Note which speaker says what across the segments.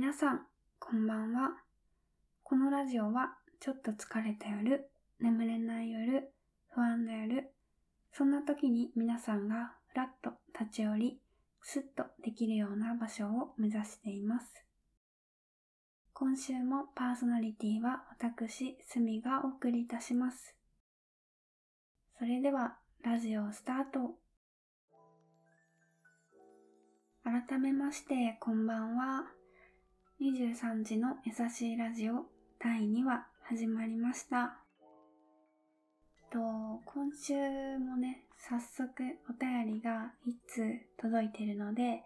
Speaker 1: 皆さん、こんばんは。このラジオは、ちょっと疲れた夜、眠れない夜、不安な夜、そんな時に皆さんがふらっと立ち寄り、スッとできるような場所を目指しています。今週もパーソナリティは私、すみがお送りいたします。それでは、ラジオスタート。改めまして、こんばんは。23時の優しいラジオ第2話始まりました。と今週もね、早速お便りが1通届いてるので、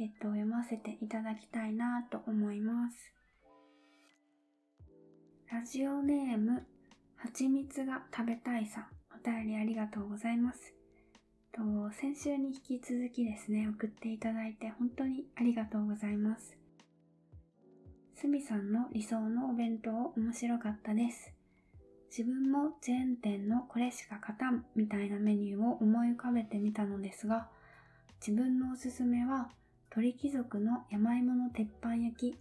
Speaker 1: えっと、読ませていただきたいなと思います。ラジオネーム、はちみつが食べたいさん、お便りありがとうございます。と先週に引き続きですね、送っていただいて本当にありがとうございます。すみさんの理想のお弁当面白かったです。自分もチェーン店のこれしか勝たんみたいなメニューを思い浮かべてみたのですが、自分のおすすめは鳥貴族の山芋の鉄板焼き、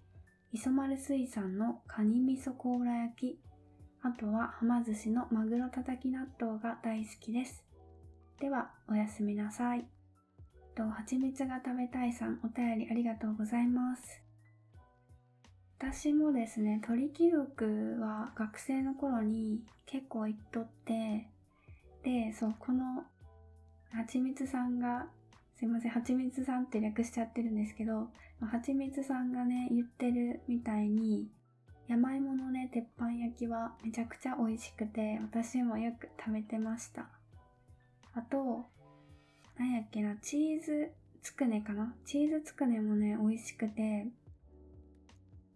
Speaker 1: 磯丸水産のカニ味噌甲羅焼き、あとははま寿司のマグロたたき納豆が大好きです。では、おやすみなさい。と、はちみつが食べたいさん、お便りありがとうございます。私もですね、鳥貴族は学生の頃に結構行っとって、で、そう、この、はちみつさんが、すいません、はちみつさんって略しちゃってるんですけど、はちみつさんがね、言ってるみたいに、山芋のね、鉄板焼きはめちゃくちゃ美味しくて、私もよく食べてました。あと、なんやっけな、チーズつくねかな？チーズつくねもね、美味しくて、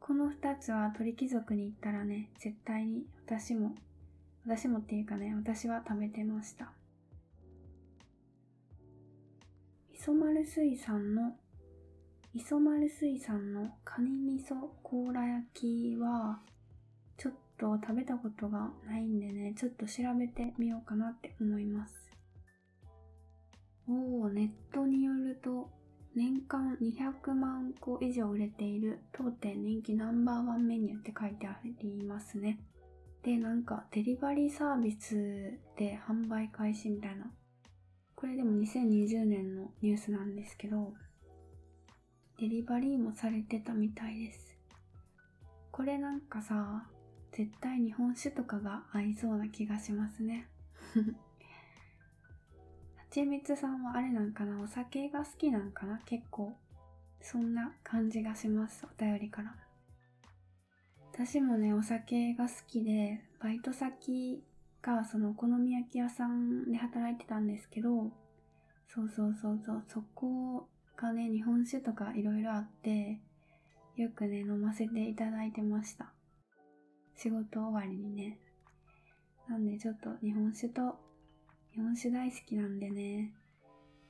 Speaker 1: この二つは鳥貴族に行ったらね、絶対に私も、私もっていうかね、私は食べてました。磯丸水産の、磯丸水産のカニ味噌甲羅焼きは、ちょっと食べたことがないんでね、ちょっと調べてみようかなって思います。おー、ネットによると、年間200万個以上売れている当店人気ナンバーワンメニューって書いてありますね。で、なんかデリバリーサービスで販売開始みたいな。これでも2020年のニュースなんですけど、デリバリーもされてたみたいです。これなんかさ、絶対日本酒とかが合いそうな気がしますね。ちみつさんはあれなんかな？お酒が好きなんかな？結構。そんな感じがします。お便りから。私もね、お酒が好きで、バイト先がそのお好み焼き屋さんで働いてたんですけど、そうそうそうそう、そこがね、日本酒とかいろいろあって、よくね、飲ませていただいてました。仕事終わりにね。なんでちょっと日本酒と日本酒大好きなんでね、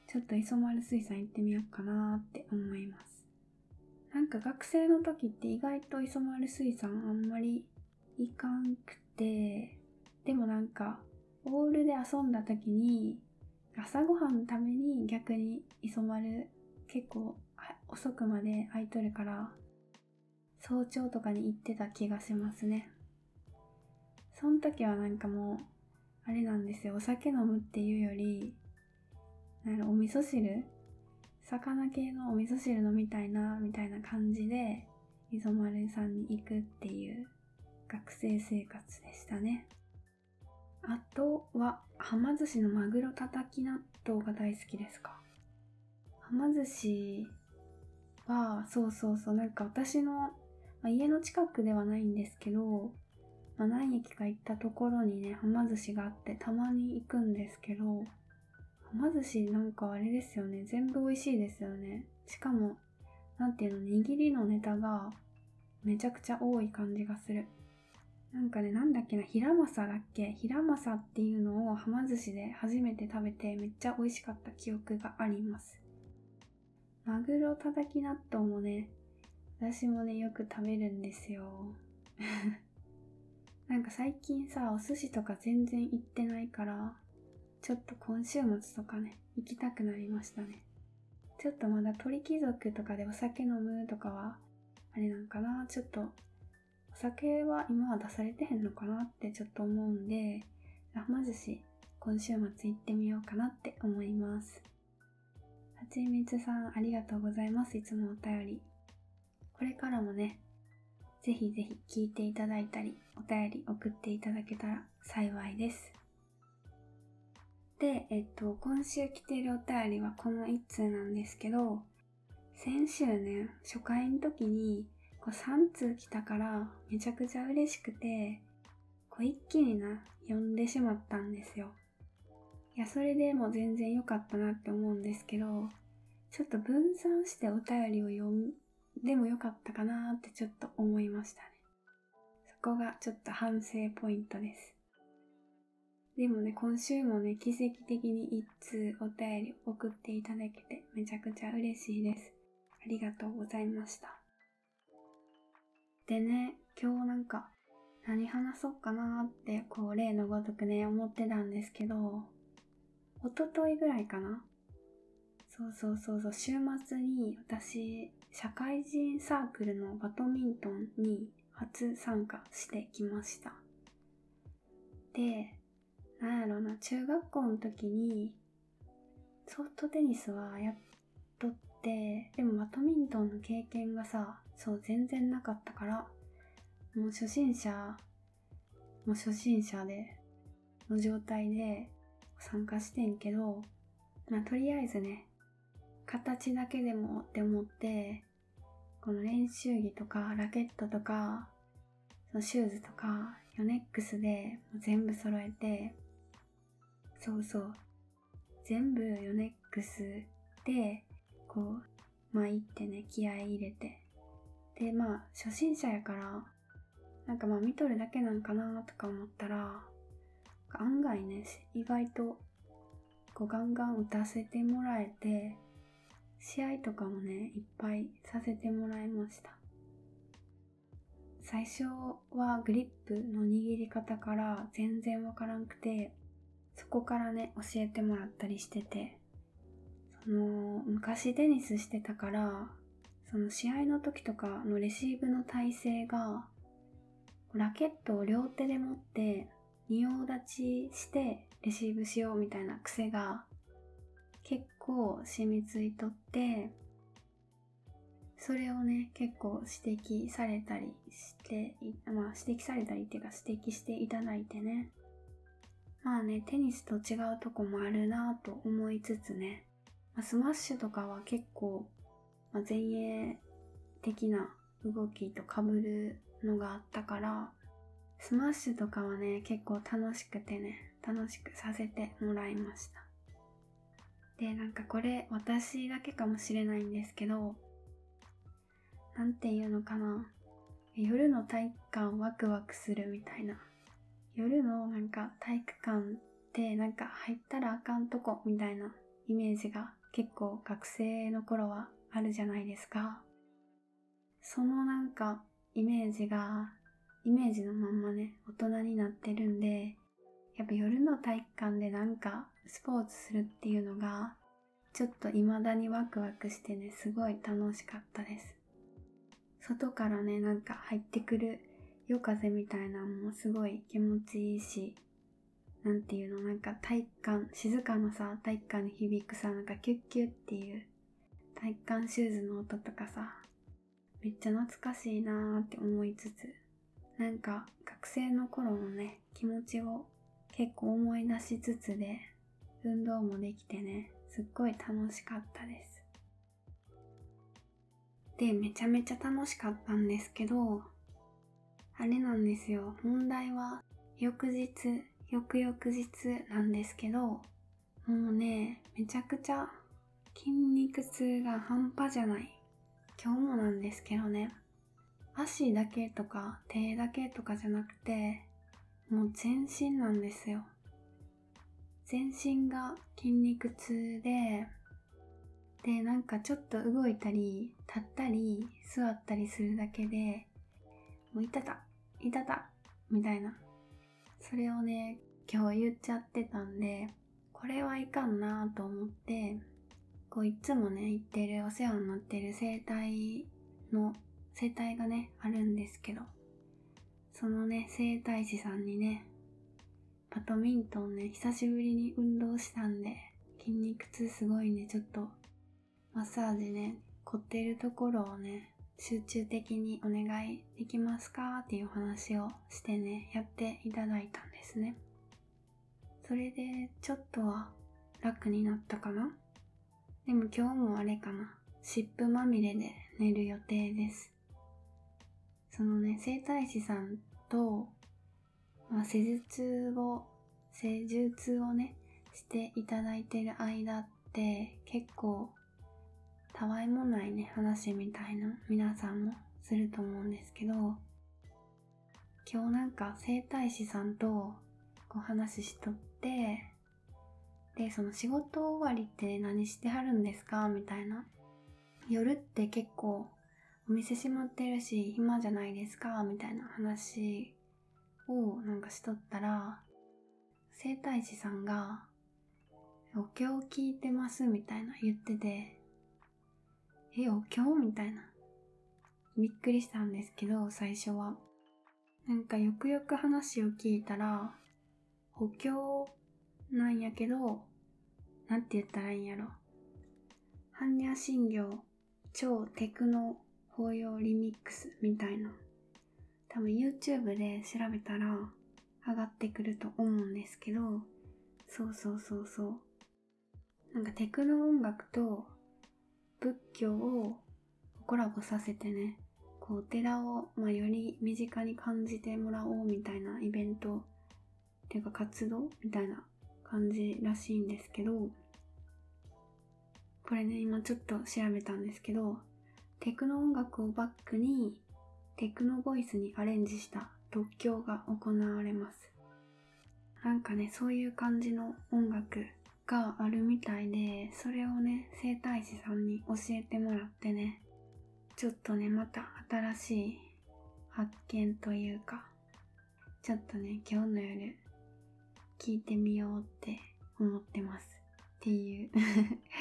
Speaker 1: ちょっと磯丸水産行ってみようかなって思います。なんか学生の時って意外と磯丸水産あんまり行かんくて、でもなんか、オールで遊んだ時に、朝ごはんのために逆に磯丸結構遅くまで空いとるから、早朝とかに行ってた気がしますね。その時はなんかもう、あれなんですよ、お酒飲むっていうより、なんやろお味噌汁？魚系のお味噌汁飲みたいな、みたいな感じで、磯丸さんに行くっていう学生生活でしたね。あとは、はま寿司のマグロたたき納豆が大好きですか？はま寿司は、そうそうそう、なんか私の、まあ、家の近くではないんですけど、まあ、何駅か行ったところにね、はま寿司があって、たまに行くんですけど、はま寿司なんかあれですよね、全部美味しいですよね。しかも、なんていうの、握りのネタがめちゃくちゃ多い感じがする。なんかね、なんだっけな、平正だっけ？平正っていうのをはま寿司で初めて食べてめっちゃ美味しかった記憶があります。マグロたたき納豆もね、私もね、よく食べるんですよ。なんか最近さ、お寿司とか全然行ってないから、ちょっと今週末とかね、行きたくなりましたね。ちょっとまだ鳥貴族とかでお酒飲むとかは、あれなんかな、ちょっと、お酒は今は出されてへんのかなってちょっと思うんで、はま寿司、今週末行ってみようかなって思います。はちみつさん、ありがとうございます。いつもお便り。これからもね、ぜひぜひ聞いていただいたり、お便り送っていただけたら幸いです。で、えっと、今週来ているお便りはこの1通なんですけど、先週ね、初回の時にこう3通来たからめちゃくちゃ嬉しくて、こう一気にな、読んでしまったんですよ。いや、それでも全然良かったなって思うんですけど、ちょっと分散してお便りを読んでも良かったかなってちょっと思いましたね。そこがちょっと反省ポイントです。でもね、今週もね、奇跡的に一通お便り送っていただけてめちゃくちゃ嬉しいです。ありがとうございました。でね、今日なんか何話そうかなってこう例のごとくね思ってたんですけど、おとといぐらいかなそうそうそうそう、週末に私、社会人サークルのバドミントンに初参加してきました。で、なんやろな、中学校の時にソフトテニスはやっとって、でもバドミントンの経験がさ、そう全然なかったから、もう初心者、もう初心者で、の状態で参加してんけど、まあとりあえずね、形だけでもって思って、この練習着とかラケットとか、そのシューズとか、ヨネックスで全部揃えて、そうそう、全部ヨネックスで、こう、まあ行ってね、気合い入れて。で、まあ、初心者やから、なんかまあ見とるだけなんかなとか思ったら、案外ね、意外と、こうガンガン打たせてもらえて、試合とかもね、いっぱいさせてもらいました。最初はグリップの握り方から全然わからんくて、そこからね、教えてもらったりしてて、その、昔テニスしてたから、その試合の時とかのレシーブの体勢が、ラケットを両手で持って仁王立ちしてレシーブしようみたいな癖が構染みついとってそれをね結構指摘されたりしてまあ指摘されたりっていうか指摘していただいてね。まあねテニスと違うとこもあるなと思いつつね、まあ、スマッシュとかは結構、まあ、前衛的な動きとかぶるのがあったからスマッシュとかはね結構楽しくてね楽しくさせてもらいました。で、なんかこれ私だけかもしれないんですけど、なんていうのかな。夜の体育館ワクワクするみたいな。夜のなんか体育館ってなんか入ったらあかんとこみたいなイメージが結構学生の頃はあるじゃないですか。そのなんかイメージがイメージのまんまね大人になってるんでやっぱ夜の体育館でなんかスポーツするっていうのがちょっと未だにワクワクしてねすごい楽しかったです。外からねなんか入ってくる夜風みたいなのもすごい気持ちいいしなんていうのなんか体育館静かなさ体育館に響くさなんかキュッキュッっていう体育館シューズの音とかさめっちゃ懐かしいなーって思いつつなんか学生の頃のね気持ちを結構思い出しつつで運動もできてねすっごい楽しかったです。でめちゃめちゃ楽しかったんですけどあれなんですよ。問題は翌日翌々日なんですけどもうねめちゃくちゃ筋肉痛が半端じゃない。今日もなんですけどね。足だけとか手だけとかじゃなくてもう全身なんですよ。全身が筋肉痛ででなんかちょっと動いたり立ったり座ったりするだけでもういたたいたたみたいな。それをね今日言っちゃってたんでこれはいかんなと思ってこういつもね行ってるお世話になってる整体の整体がね、あるんですけど、そのね、整体師さんにね、バドミントンね、久しぶりに運動したんで、筋肉痛すごいね、ちょっと、マッサージね、凝ってるところをね、集中的にお願いできますかっていう話をしてね、やっていただいたんですね。それで、ちょっとは楽になったかな？でも今日もあれかな。湿布まみれで寝る予定です。そのね、整体師さんと、まあ、施術を、施術をね、していただいてる間って結構たわいもないね、話みたいな皆さんもすると思うんですけど、今日なんか整体師さんとこう話しとって、で、その仕事終わりって何してはるんですか？みたいな。夜って結構お店閉まってるし暇じゃないですか？みたいな話をなんかしとったら、整体師さんが、お経を聞いてますみたいな言ってて、え、お経みたいな。びっくりしたんですけど、最初は。なんかよくよく話を聞いたら、お経なんやけど、なんて言ったらいいんやろ。般若心経超テクノ法要リミックスみたいな。多分 YouTube で調べたら上がってくると思うんですけど、そうそうそうそう。なんかテクノ音楽と仏教をコラボさせてね、こうお寺を、まあ、より身近に感じてもらおうみたいなイベントっていうか活動みたいな感じらしいんですけど、これね、今ちょっと調べたんですけど、テクノ音楽をバックにテクノボイスにアレンジした独協が行われます。なんかね、そういう感じの音楽があるみたいで、それをね、整体師さんに教えてもらってね、ちょっとね、また新しい発見というか、ちょっとね、今日の夜、聞いてみようって思ってます。っていう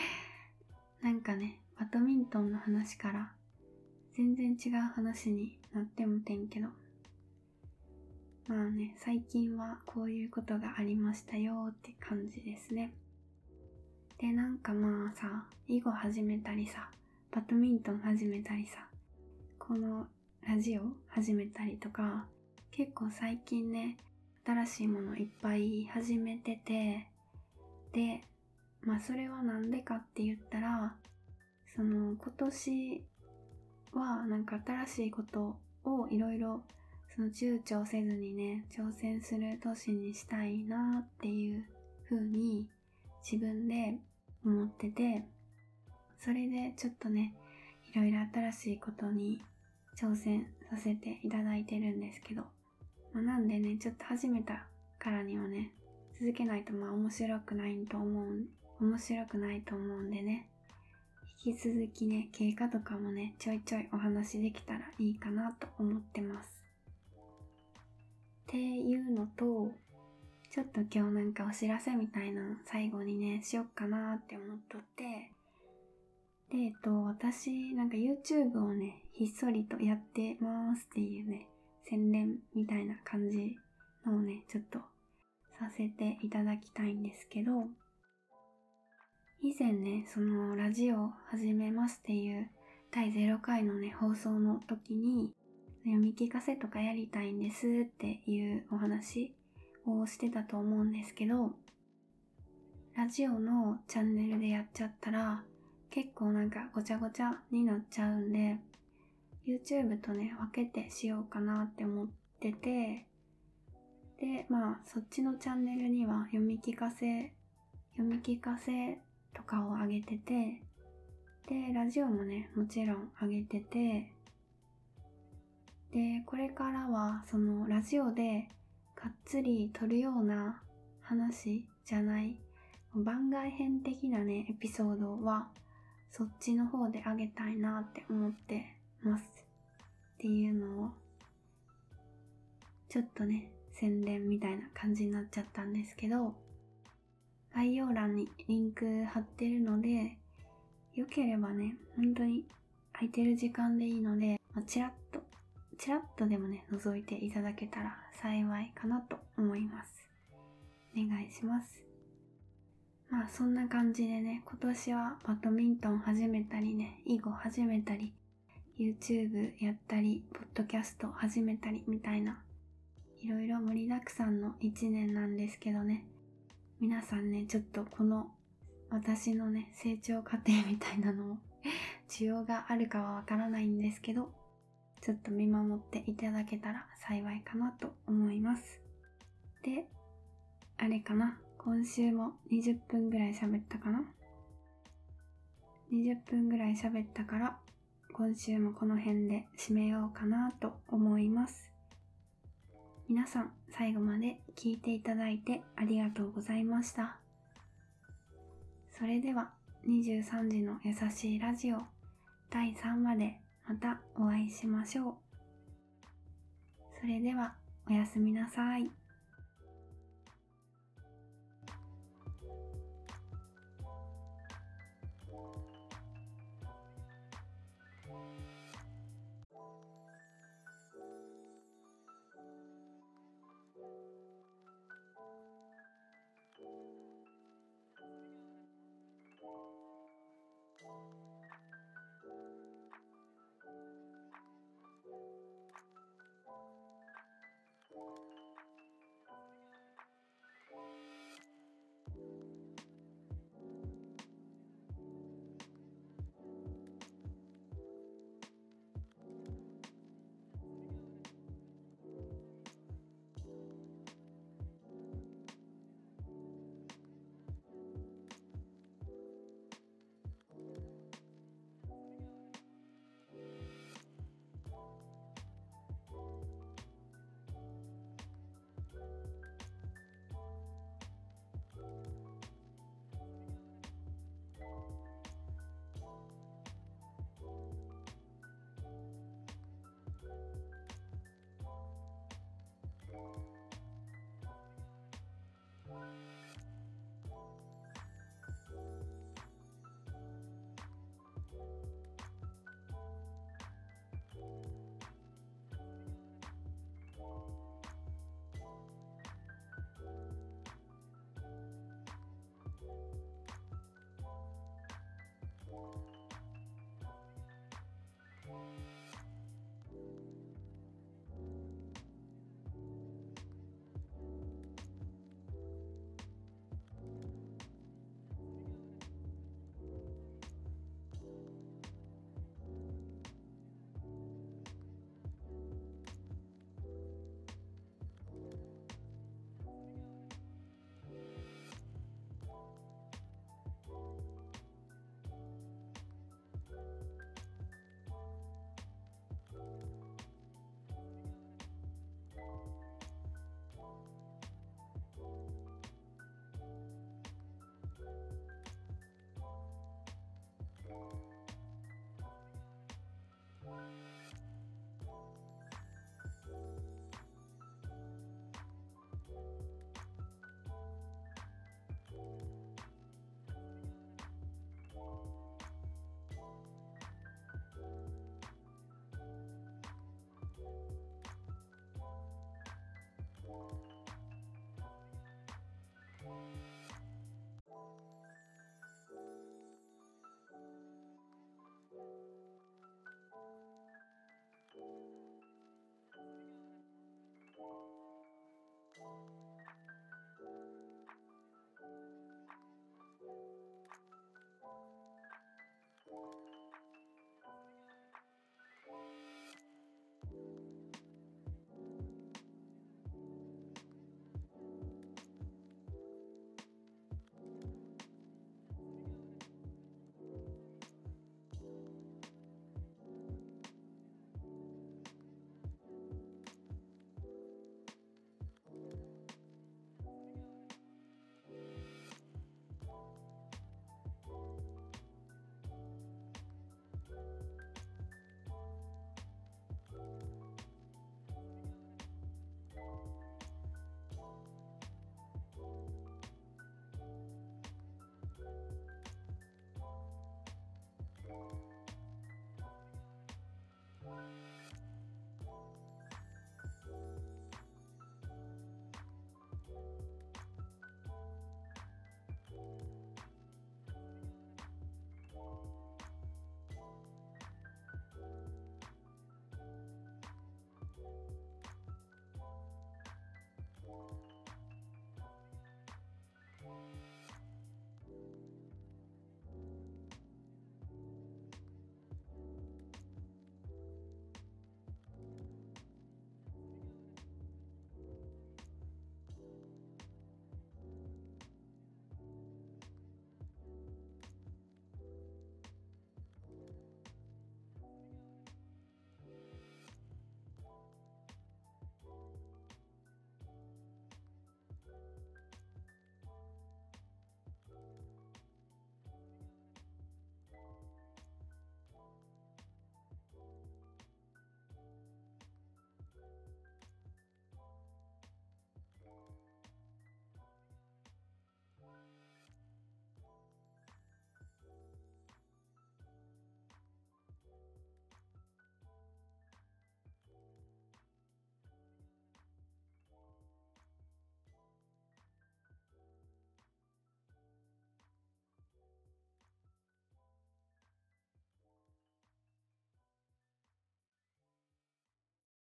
Speaker 1: なんかね、バドミントンの話から全然違う話になってもてんけど、まあね、最近はこういうことがありましたよって感じですね。で、なんかまあさ、囲碁始めたりさ、バドミントン始めたりさ、このラジオ始めたりとか、結構最近ね、新しいものいっぱい始めてて、で、まあそれはなんでかって言ったら、その今年はなんか新しいことをいろいろその躊躇せずにね、挑戦する年にしたいなっていう風に自分で思ってて、それでちょっとね、いろいろ新しいことに挑戦させていただいてるんですけど、まあ、なんでね、ちょっと始めたからにはね、続けないとまあ面白くないと思う、面白くないと思うんでね、引き続きね、経過とかもね、ちょいちょいお話できたらいいかなと思ってます。っていうのと、ちょっと今日なんかお知らせみたいなの最後にね、しよっかなって思っとって、で、えっと、私、なんか YouTube をね、ひっそりとやってますっていうね、宣伝みたいな感じのをね、ちょっとさせていただきたいんですけど、以前ね、そのラジオ始めますっていう第0回のね、放送の時に、読み聞かせとかやりたいんですっていうお話をしてたと思うんですけど、ラジオのチャンネルでやっちゃったら、結構なんかごちゃごちゃになっちゃうんで、YouTube とね、分けてしようかなって思ってて、で、まあ、そっちのチャンネルには読み聞かせ、読み聞かせとかを上げてて、で、ラジオもね、もちろん上げてて、で、これからは、そのラジオでがっつり撮るような話じゃない番外編的なねエピソードはそっちの方であげたいなって思ってます。っていうのをちょっとね宣伝みたいな感じになっちゃったんですけど概要欄にリンク貼ってるのでよければね本当に空いてる時間でいいのでまあ、ちらっと、ちらっとでもね、覗いていただけたら幸いかなと思います。お願いします。まあそんな感じでね、今年はバドミントン始めたりね、囲碁始めたり、YouTube やったり、ポッドキャスト始めたりみたいな、いろいろ盛りだくさんの一年なんですけどね、皆さんね、ちょっとこの私のね、成長過程みたいなのを 需要があるかはわからないんですけど、ちょっと見守っていただけたら幸いかなと思います。で、あれかな？今週も20分ぐらい喋ったかな ?20 分ぐらい喋ったから、今週もこの辺で締めようかなと思います。皆さん最後まで聞いていただいてありがとうございました。それでは23時の優しいラジオ第3話でまたお会いしましょう。それではおやすみなさい。